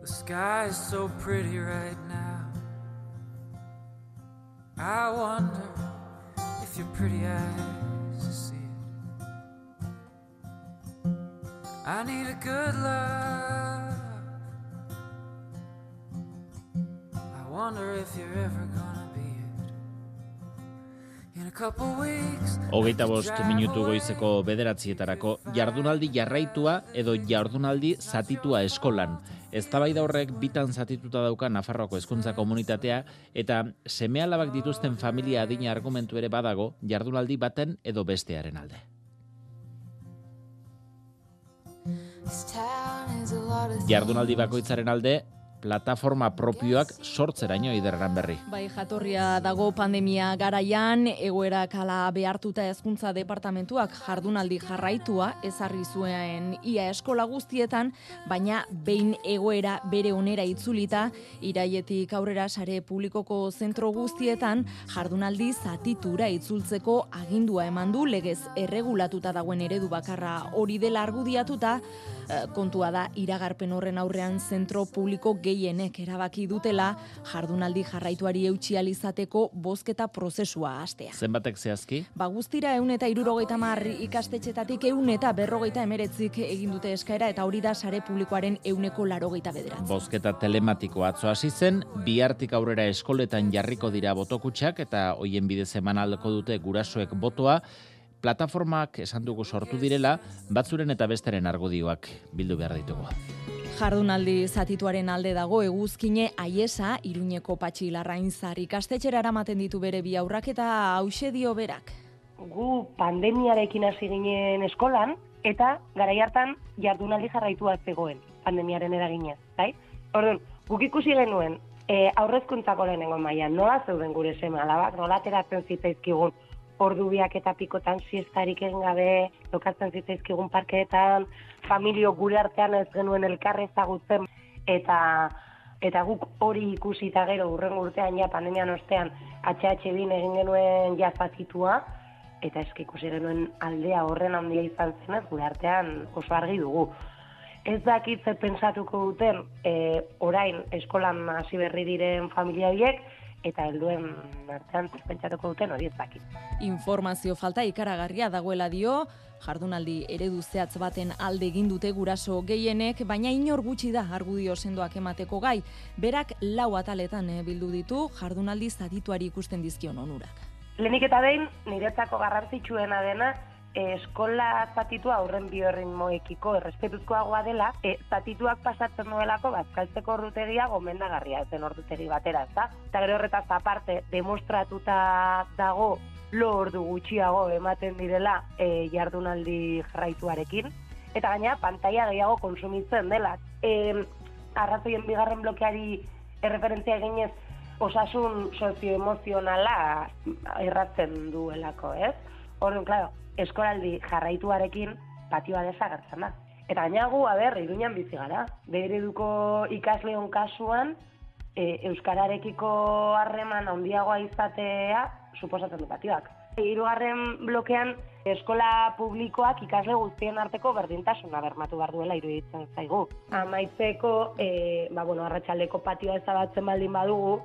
The sky is so pretty right now. I wonder if your pretty eyes see it. I need a good love. I wonder if you're ever gonna Hogeita bost minutu goizeko bederatzietarako jardunaldi jarraitua edo jardunaldi zatitua eskolan. Eztabaida horrek bitan zatituta dauka Nafarroako hezkuntza komunitatea eta seme alabak dituzten familia adina argumentu ere badago jardunaldi baten edo bestearen alde. Jardunaldi bakoitzaren alde plataforma propioak sortzeraino iderran berri. Bai, jatorria dago pandemia garaian, egoera kala behartuta hezkuntza departamentuak jardunaldi jarraitua ezarri zuen ia eskola guztietan, baina behin egoera bere onera itzulita, iraietik aurrera sare publikoko zentro guztietan jardunaldi zatitura itzultzeko agindua eman du legez erregulatuta dagoen eredu bakarra hori dela argudiatuta, eh, kontua da iragarpen horren aurrean zentro publiko gehienek erabaki dutela jardunaldi jarraituari eutxi izateko bozketa prozesua hastea. Zenbatek zehazki? Ba guztira eun eta irurogeita mar ikastetxetatik eun eta berrogeita emeretzik egin dute eskaera eta hori da sare publikoaren euneko larogeita bederatzi. Bozketa telematiko atzo hasi zen, bihartik aurrera eskoletan jarriko dira botokutsak eta hoien bidez eman aldeko dute gurasoek botoa, plataformak esan dugu sortu direla, batzuren eta besteren argudioak bildu behar ditugu. Jardunaldi zatituaren alde dago eguzkine aiesa Iruñeko Patxi Larrainzar ikastetxera eramaten ditu bere bi aurrak eta hause dio berak. gu pandemiarekin hasi ginen eskolan, eta garai hartan jardunaldi jarraitua zegoen, pandemiaren eraginez, bai? Orduan, guk ikusi genuen, e, aurrezkuntzako lehenengo mailan nola zeuden gure seme alabak, nola ateratzen zitzaizkigun ordu biak eta pikotan siestarik egin gabe, lokatzen zitzaizkigun parkeetan, familio gure artean ez genuen elkarre ezagutzen, eta eta guk hori ikusi eta gero urrengo urtean ja pandemian ostean bin egin genuen ja zatitua, eta eski ikusi genuen aldea horren handia izan zenez, gure artean oso argi dugu. Ez dakit zer pentsatuko duten e, orain eskolan hasi berri diren familia horiek, eta helduen artean zer pentsatuko duten hori ez dakit. Informazio falta ikaragarria dagoela dio, jardunaldi eredu zehatz baten alde egin dute guraso gehienek, baina inor gutxi da argudio sendoak emateko gai. Berak lau ataletan eh, bildu ditu jardunaldi zadituari ikusten dizkion onurak. Lehenik eta behin, niretzako garrantzitsuena dena, eskola zatitua aurren biorritmoekiko errespetuzkoagoa dela, e, zatituak pasatzen duelako bazkaltzeko ordutegia gomendagarria zen ordutegi batera, ezta? Eta gero horretaz aparte, demostratuta dago lo ordu gutxiago ematen direla e, jardunaldi jarraituarekin, eta gaina pantaila gehiago konsumitzen dela. E, arrazoien bigarren blokeari erreferentzia eginez osasun sozioemozionala erratzen duelako, ez? Orduan, claro, eskoraldi jarraituarekin patioa desagertzen da. Eta gaina gu, aber, iruñan bizi gara. Bereduko ikasleon kasuan, e, euskararekiko harreman handiagoa izatea suposatzen du patioak. Hirugarren blokean eskola publikoak ikasle guztien arteko berdintasuna bermatu behar duela iruditzen zaigu. Amaitzeko, e, ba, bueno, arratsaldeko patioa ezabatzen baldin badugu,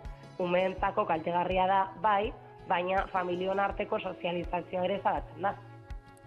umeentzako kaltegarria da bai, baina familion arteko sozializazioa ere ezabatzen da.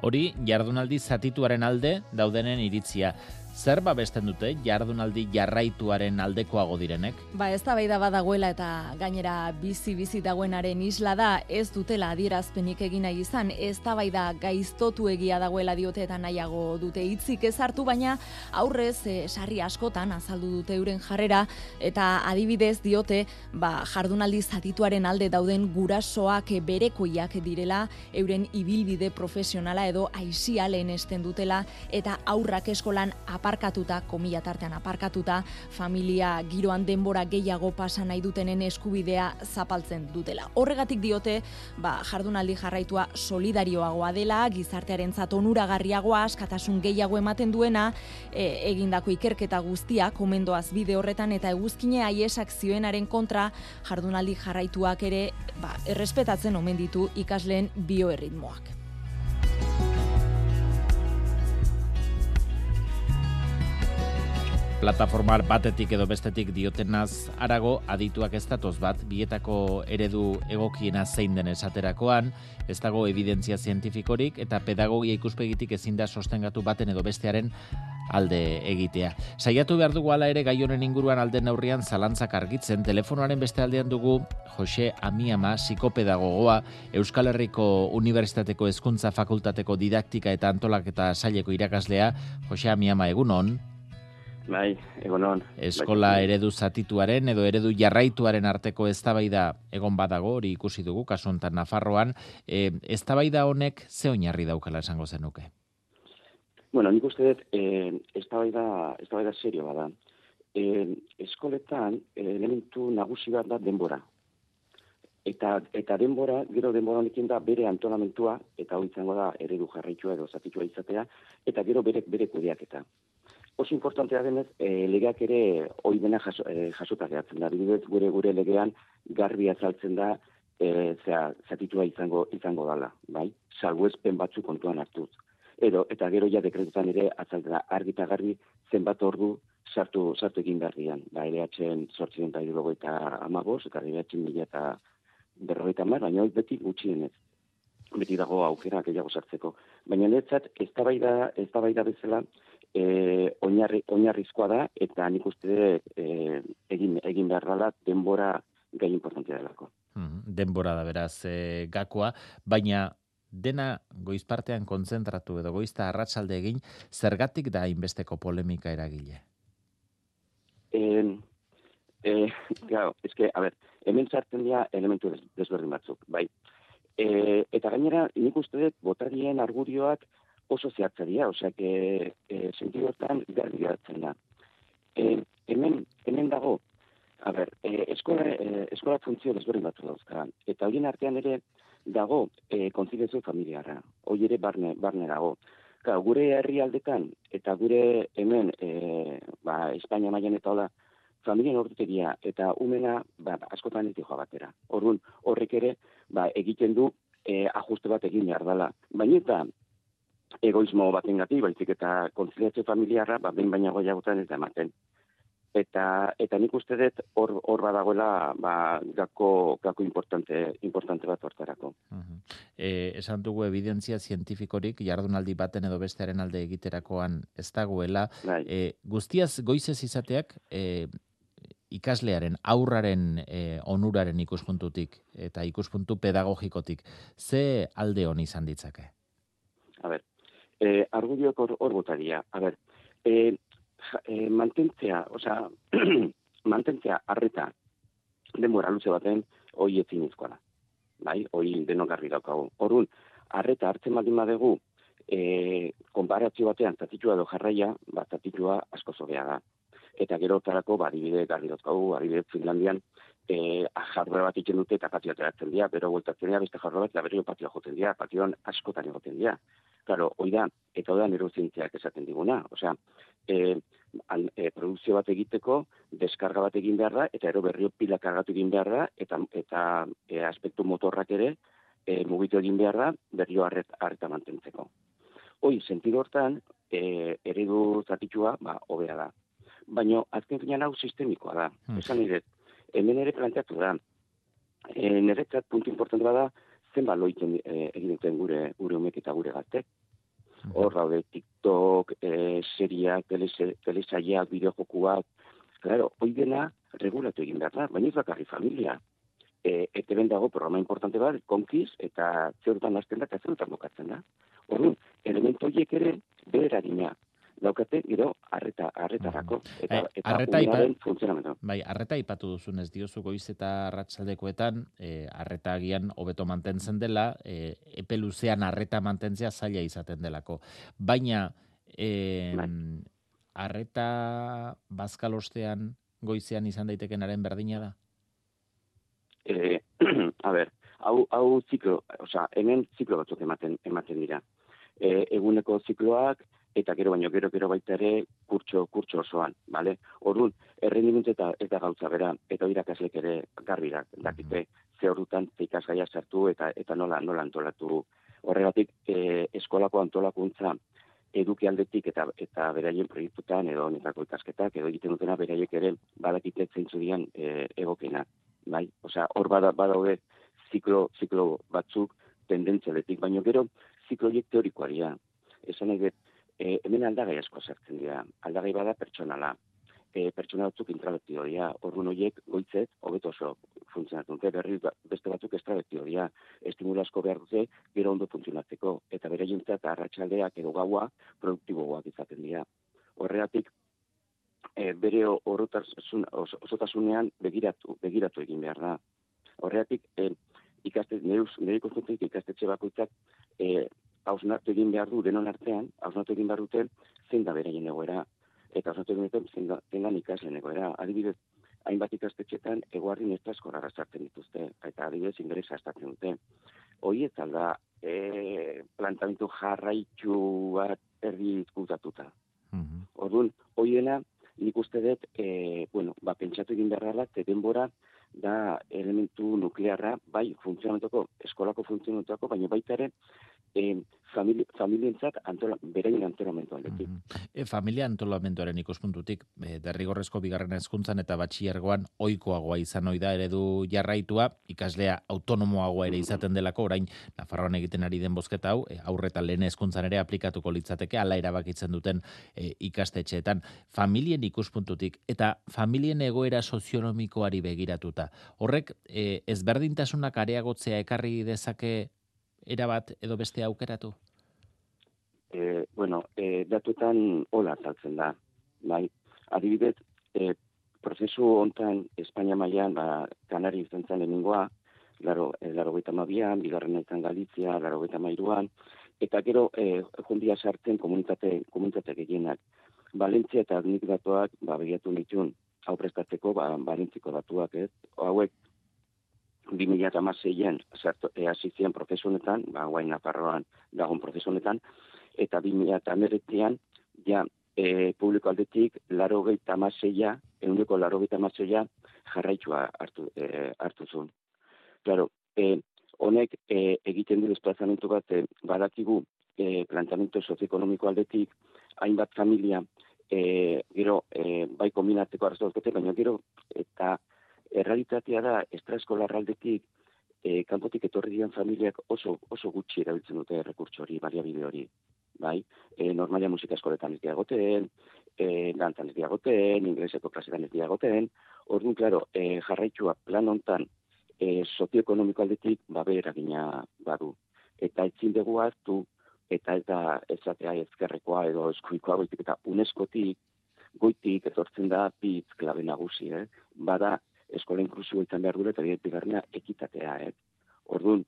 Hori, jardunaldi zatituaren alde daudenen iritzia. Zer babesten dute jardunaldi jarraituaren aldekoago direnek? Ba, ez da badagoela eta gainera bizi-bizi dagoenaren isla da, ez dutela adierazpenik egin nahi izan, ez da gaiztotu egia dagoela diote eta nahiago dute hitzik ez hartu, baina aurrez e, sarri askotan azaldu dute euren jarrera, eta adibidez diote, ba, jardunaldi zatituaren alde dauden gurasoak berekoiak direla, euren ibilbide profesionala edo aisia lehenesten dutela, eta aurrak eskolan aparkatuta, komila tartean aparkatuta, familia giroan denbora gehiago pasa nahi dutenen eskubidea zapaltzen dutela. Horregatik diote, ba, jardunaldi jarraitua solidarioagoa dela, gizartearen onuragarriagoa, askatasun gehiago ematen duena, e, egindako ikerketa guztia, komendoaz bide horretan, eta eguzkine aiesak zioenaren kontra, jardunaldi jarraituak ere, ba, errespetatzen omen ditu ikasleen bioerritmoak. Plataforma batetik edo bestetik diotenaz arago adituak ez datoz bat bietako eredu egokiena zein den esaterakoan, ez dago evidentzia zientifikorik eta pedagogia ikuspegitik ezin da sostengatu baten edo bestearen alde egitea. Saiatu behar dugu ala ere gai honen inguruan alden neurrian zalantzak argitzen, telefonoaren beste aldean dugu Jose Amiama, psikopedagogoa, Euskal Herriko Unibertsitateko Hezkuntza Fakultateko Didaktika eta Antolaketa Saileko irakaslea, Jose Amiama, egunon. Bai, egonon. Eskola bai. eredu zatituaren edo eredu jarraituaren arteko eztabaida egon badago, hori ikusi dugu, kasu honetan Nafarroan. E, eztabaida honek ze oinarri daukala esango zenuke? Bueno, nik uste dut, e, eztabaida, eztabaida serio bada. E, eskoletan elementu nagusi bat da denbora. Eta, eta denbora, gero denbora honekin da bere antolamentua, eta hori da eredu jarraitua edo zatitua izatea, eta gero bere, bere kudeaketa oso importantea denez, e, legeak ere hori dena jaso, e, jasota gehatzen da. Bidez, gure gure legean garbi azaltzen da e, zera, zatitua izango izango dala, bai? Salguespen batzu kontuan hartuz. Edo, eta gero ja dekretutan ere azaltzen da argi eta garbi zenbat ordu sartu, sartu egin garrian. Ba, atxen sortzen da eta amagos, eta atxen mila eta berrogeita mar, baina hori beti gutxienez beti dago aukera gehiago sartzeko. Baina netzat, ez da bezala, e, oinarri, oinarrizkoa da, eta nik uste e, egin, egin behar dela denbora gai importantia delako. Hmm, denbora da beraz e, gakoa, baina dena goizpartean konzentratu edo goizta arratsalde egin, zergatik da inbesteko polemika eragile? E, e, gau, eske, a ber, hemen zartzen dira elementu desberdin batzuk, bai. E, eta gainera, nik uste dut, botarien argurioak oso zehatzaria, osea, que e, sentidotan garbi hartzen da. E, hemen, hemen dago, a ber, e, eskola, e, eskola funtzio desberdin batzu dauzka, eta horien artean ere dago e, konzilezio familiarra, hori ere barne, barne dago. Ka, gure herrialdetan eta gure hemen, e, ba, Espainia maian eta hola, familien ordutegia eta umena ba, askotan ez joa batera. Horrun, horrek ere, ba, egiten du e, ajuste bat egin behar. Baina eta egoismo baten gati, baizik eta konziliatze familiarra, ba, ben baina goiagotan ez da ematen. Eta, eta nik uste dut hor, hor badagoela ba, gako, gako importante, importante bat hortarako. Uh e, esan dugu evidentzia zientifikorik jardunaldi baten edo bestearen alde egiterakoan ez dagoela. Bai. E, guztiaz goizez izateak e, ikaslearen aurraren e, onuraren ikuspuntutik eta ikuspuntu pedagogikotik ze alde honi izan ditzake? Argudioak hor, hor botaria. A ber, eh, eh, mantentzea, oza, mantentzea arreta denbora luze baten hoi ezin izkoa da. Bai, hoi denogarri daukagu. Horun, arreta hartzen baldin badegu, eh, konparazio batean zatitua edo jarraia, ba, zatitua asko zobea da. Eta gero tarako, ba, adibide garri daukagu, adibide Finlandian, eh, jarroa bat iken dute eta patioa teratzen dira, bero voltatzen dira, beste jarroa bat, eta berrio patioa joten dira, patioan askotan egoten dira. Claro, hoi da, eta hori da nerozientziak esaten diguna. Osea, e, an, e, produzio bat egiteko, deskarga bat egin behar da, eta ero berrio pila kargatu egin behar da, eta, eta e, aspektu motorrak ere e, mugitu egin behar da, berrio arret, arreta mantentzeko. Hoi, sentido hortan, e, eredu zatitxua, ba, hobea da. Baina, azken finan hau sistemikoa da. Hmm. Esan nire, hemen ere planteatu da. E, niretzat, puntu importantua da, zenba loiten e, egin duten gure gure umek eta gure gaztek. Hor daude TikTok, e, seriak, telesaiak, bideojokuak, claro, hoi dena regulatu egin behar da, baina ez bakarri familia. E, ete dago programa importante bat, konkiz, eta zeurutan hasten da, eta zeurutan bokatzen da. Horren, elementu horiek ere, behera dina, daukate gero arreta arretarako eta bai, eta arreta funtzionamendu. Bai, arreta ipatu duzun ez diozu goiz eta arratsaldekoetan eh arreta agian hobeto mantentzen dela, eh epe luzean arreta mantentzea zaila izaten delako. Baina eh arreta bazkalostean goizean izan daitekenaren berdina da. Eh, a ber, hau hau ziklo, osea, hemen ziklo batzuk ematen ematen dira. E, eguneko zikloak, eta gero baino gero gero baita ere kurtso kurtso osoan, vale? Orrun, errendimendu eta eta gautza bera eta irakaslek ere garbi da, dakite ze ordutan ikasgaia sartu eta eta nola nola antolatu. Horregatik, e, eskolako antolakuntza eduki aldetik eta eta beraien proiektutan edo honetako ikasketak edo egiten dutena beraiek ere badakite zeintzu dian e, egokena, bai? Osea, hor bada badaude ziklo ziklo batzuk tendentzialetik, baino gero ziklo teorikoaria. Esan nahi e, hemen aldagai asko sartzen dira. Aldagai bada pertsonala. E, pertsona batzuk intravertido dira. Orduan horiek goitzet hobeto oso funtzionatu dute, berri ba, beste batzuk extravertido dira. Estimula asko behar dute, gero ondo funtzionatzeko. Eta bere eta arratsaldeak edo gaua produktiboak izaten dira. Horregatik, e, bere osotasunean begiratu, begiratu egin behar da. Horregatik, e, ikastet, neus, neriko ikastetxe bakoitzak e, hausnartu egin behar du denon artean, hausnartu egin behar dute zein da beraien egoera, eta hausnartu egin dute zein da, zein da ikaslen egoera. Adibidez, hainbat ikastetxetan eguarri ez eskora sartzen dituzte, eta adibidez ingresa estatzen dute. Hoi ez alda e, plantamentu jarraitu bat erdi izkutatuta. Mm -hmm. Orduan, hoiena, nik uste dut, e, bueno, ba, pentsatu egin beharra da, denbora da elementu nuklearra, bai, funtzionamentuko, eskolako funtzionamentuako, baina baita ere, e, famili, familientzat antola, beraien antolamentu. Mm e, familia antolamentuaren ikuspuntutik, e, derrigorrezko bigarren hezkuntzan eta batxiergoan oikoagoa izan ohi da eredu jarraitua, ikaslea autonomoagoa ere izaten delako, orain Nafarroan egiten ari den bozketa hau, e, aurreta lehen hezkuntzan ere aplikatuko litzateke, ala erabakitzen duten e, ikastetxeetan. Familien ikuspuntutik eta familien egoera sozionomikoari begiratuta. Horrek, e, ezberdintasunak areagotzea ekarri dezake erabat edo beste aukeratu? E, bueno, e, datuetan hola taltzen da. Bai, adibidez, e, prozesu hontan Espainia mailan ba, kanari izan zen lehenengoa, laro, e, laro mabian, bigarren ezan Galizia, laro mairuan, eta gero e, jundia sartzen komunitate, komunitate gehienak. Valentzia eta nik datuak, ba, begiatu nitun, hau prestatzeko, ba, balentziko datuak, ez? Hauek, 2006an sartu e, hasi ziren prozesunetan, ba guain Nafarroan dagoen prozesunetan eta 2019an ja e, publiko aldetik 86a, ehuneko 86a jarraitua hartu e, hartu zuen. Claro, e, honek e, egiten du desplazamentu bat e, badakigu e, planteamendu sozioekonomiko aldetik hainbat familia e, gero e, bai kombinatzeko arrazoak baina gero eta errealitatea da estraeskolar aldetik e, kanpotik etorri dian familiak oso oso gutxi erabiltzen dute errekurtso hori, baliabide hori, bai? E, normalia musika eskoletan ez diagoten, e, dantzan ez diagoten, ingleseko klasetan ez diagoten, orduan, klaro, e, jarraitua plan hontan e, sozioekonomiko aldetik babe eragina badu. Eta etzin dugu hartu, eta eta ezatea ezkerrekoa edo eskuikoa goitik, eta uneskotik, goitik etortzen da pitz klabe nagusi, eh? Bada, eskola inklusibo izan behar dure, eta bigarrena ekitatea, eh? Orduan,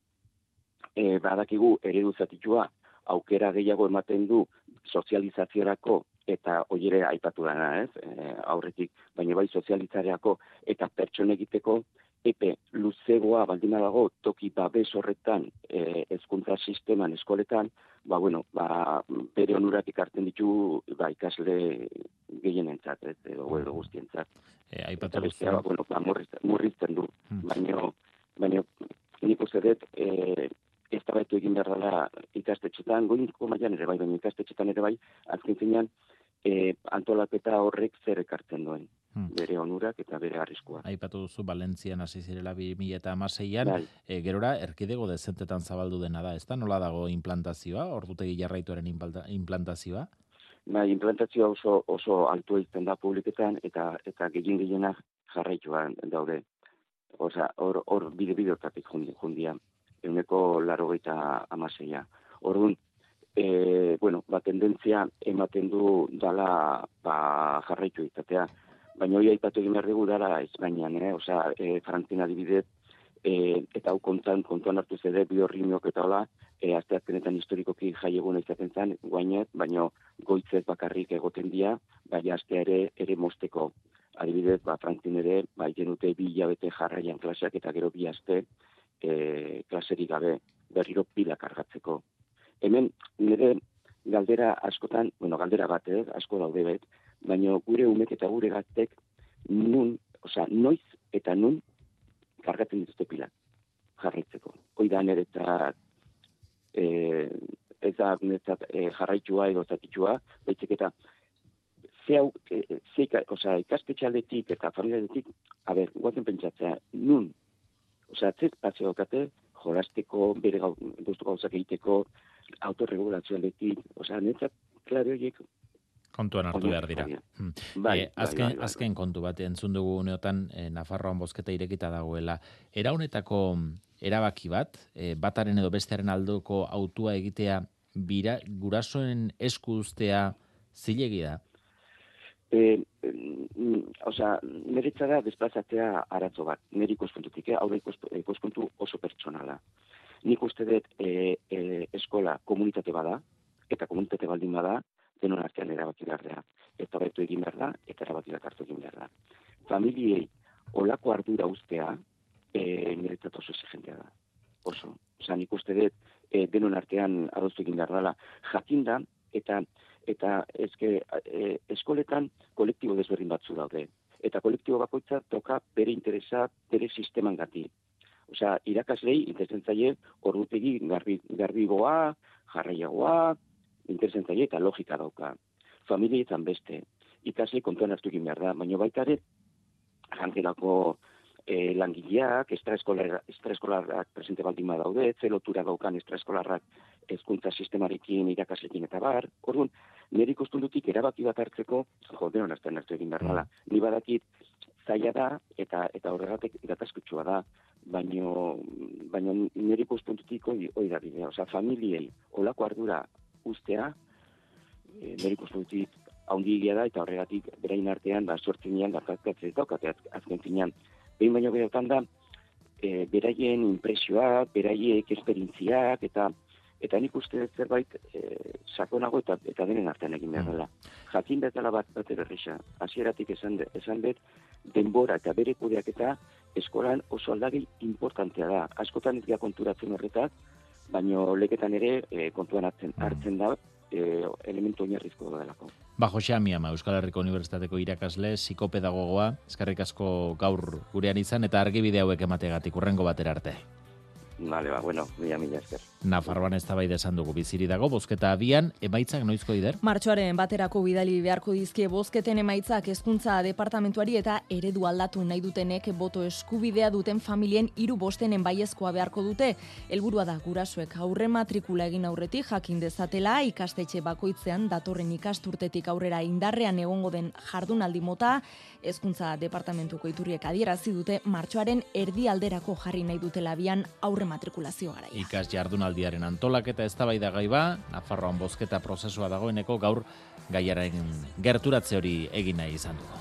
e, badakigu eredu zatitua aukera gehiago ematen du sozializaziorako eta oiere aipatu dana, ez? E, aurretik, baina bai sozializareako eta pertsone egiteko epe luzegoa baldina dago toki babes horretan e, ezkuntza sisteman eskoletan, ba, bueno, ba, bere onurak ikartzen ditu ba, ikasle gehienentzat, ez, edo, edo guztientzat. E, aipatu bestea, ba, bueno, ba, murrizten du, hmm. baina, baina nik uste dut, e, ez da egin behar dela ikastetxetan, goiniko maian ere bai, baina ikastetxetan ere bai, azken zinean, e, antolaketa horrek zer ekartzen duen. Hmm. bere onurak eta bere arriskua. Aipatu duzu Valentzian hasi zirela 2016an, bai. e, gerora erkidego dezentetan zabaldu dena da, ezta? Nola dago implantazioa, ordutegi jarraituaren implantazioa? Bai, implantazioa oso oso altua izten da publiketan eta eta gehien gehiena jarraituan daude. Osea, hor hor bide bideotatik jundia. Euneko laro gaita amaseia. Orduan, e, bueno, ba, tendentzia ematen du dala ba, jarraitu izatea baina hori aipatu egin behar dugu dara Espainian, eh? Osea, e, Frantzina adibidez, e, eta hau kontan, kontuan hartu zede, biorrimiok eta hola, e, azteazkenetan historikoki jai egun izaten zen, guainet, baina goitzez bakarrik egoten dira, baina aztea ere, ere mosteko. Adibidez, ba, Frantzin ere, ba, dute bi hilabete jarraian klaseak eta gero bi aste e, klaseri gabe, berriro pila kargatzeko. Hemen, nire galdera askotan, bueno, galdera bat, eh, asko daude bet, baina gure umek eta gure gaztek nun, osea, noiz eta nun kargatzen dituzte pila jarraitzeko. Hoi da nire eta e, ez da e, jarraitua edo zatitxua, baizik eta ze hau, e, ze, oza, ikastetxaletik eta familialetik, a ber, guazen pentsatzea, nun, oza, ze espazio daukate, jolasteko, bere gau, gauzak egiteko, autorregulazioaletik, oza, netzat, klaro horiek, kontuan hartu behar dira. Hmm. Bai, Eh, azken, bai, bai, azken kontu bat entzun dugu uneotan e, Nafarroan bozketa irekita dagoela. Era honetako erabaki bat, e, bataren edo bestearen aldoko autua egitea bira, gurasoen esku uztea zilegi da. E, mm, osea, niretza da desplazatzea arazo bat, nire ikuspuntutik, eh? hau da ikus- ikuspuntu oso pertsonala. Nik uste dut e, e, eskola komunitate bada, eta komunitate baldin bada, denon artean erabaki behar da. Eta betu egin behar da, eta erabaki hartu egin behar da. Familiei olako ardura ustea, e, niretzat oso exigentea da. Oso. Osea, nik uste dut e, denon artean adostu egin behar dela. Jakinda, eta eta eske e, eskoletan kolektibo desberdin batzu daude. Eta kolektibo bakoitza toka bere interesa, bere sisteman gati. Osea, irakaslei interesen zaie ordutegi garbi, garbigoa, jarraiagoa, interesen zaie eta logika dauka. Familietan beste. Ikasle kontuan hartu egin behar da, baina baita ere jangelako e, langileak, extraeskolar, extraeskolarak presente baldin badaude, ze lotura daukan extraeskolarrak hezkuntza sistemarekin, irakaslekin eta bar. Orduan, nire ikustundutik erabaki bat hartzeko, jo, denon artean hartu egin behar dela. Ni badakit zaila da eta eta horregatik gatazkutsua da, baino baino nire ikuspuntutik hori hori da bidea, osea familiei olako ardura ustea e, nire ikuspuntutik haundigia da eta horregatik berain artean ba sortzenean gatazkatzen daukate az- azken finean. Behin baino gehiagotan da e, beraien impresioak, beraiek esperientziak eta eta nik uste zerbait e, sakonago eta eta denen artean egin behar dela. Jakin bezala bat bat berrisa. Hasieratik esan de, esan dut denbora eta bere kudeaketa eskolan oso aldagi importantea da. Askotan ez konturatzen horretaz, baino leketan ere e, kontuan hartzen hartzen da e, elementu oinarrizko delako. Ba, Jose Amiama, Euskal Herriko Unibertsitateko irakasle, psikopedagogoa, eskerrik asko gaur gurean izan, eta argibide hauek emategatik urrengo batera arte. Vale, ba, bueno, mila mila esker. Nafarroan ez esan dugu biziri dago, bozketa abian, emaitzak noizko ider? Martxoaren baterako bidali beharko dizkie bozketen emaitzak hezkuntza departamentuari eta eredu aldatu nahi dutenek boto eskubidea duten familien hiru bostenen baiezkoa beharko dute. Helburua da gurasoek aurre matrikula egin aurretik jakin dezatela ikastetxe bakoitzean datorren ikasturtetik aurrera indarrean egongo den jardunaldi mota, hezkuntza departamentuko iturriek adierazi dute martxoaren erdialderako jarri nahi dutela bian aurre matrikulazio garaia. Ikas jardunaldiaren antolaketa eztabaida gai ba, Nafarroan bozketa prozesua dagoeneko gaur gaiaren gerturatze hori egin nahi izan dugu.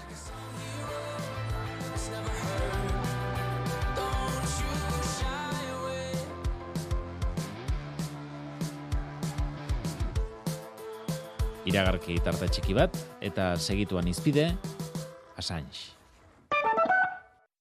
Iragarki tarte txiki bat eta segituan izpide Assange.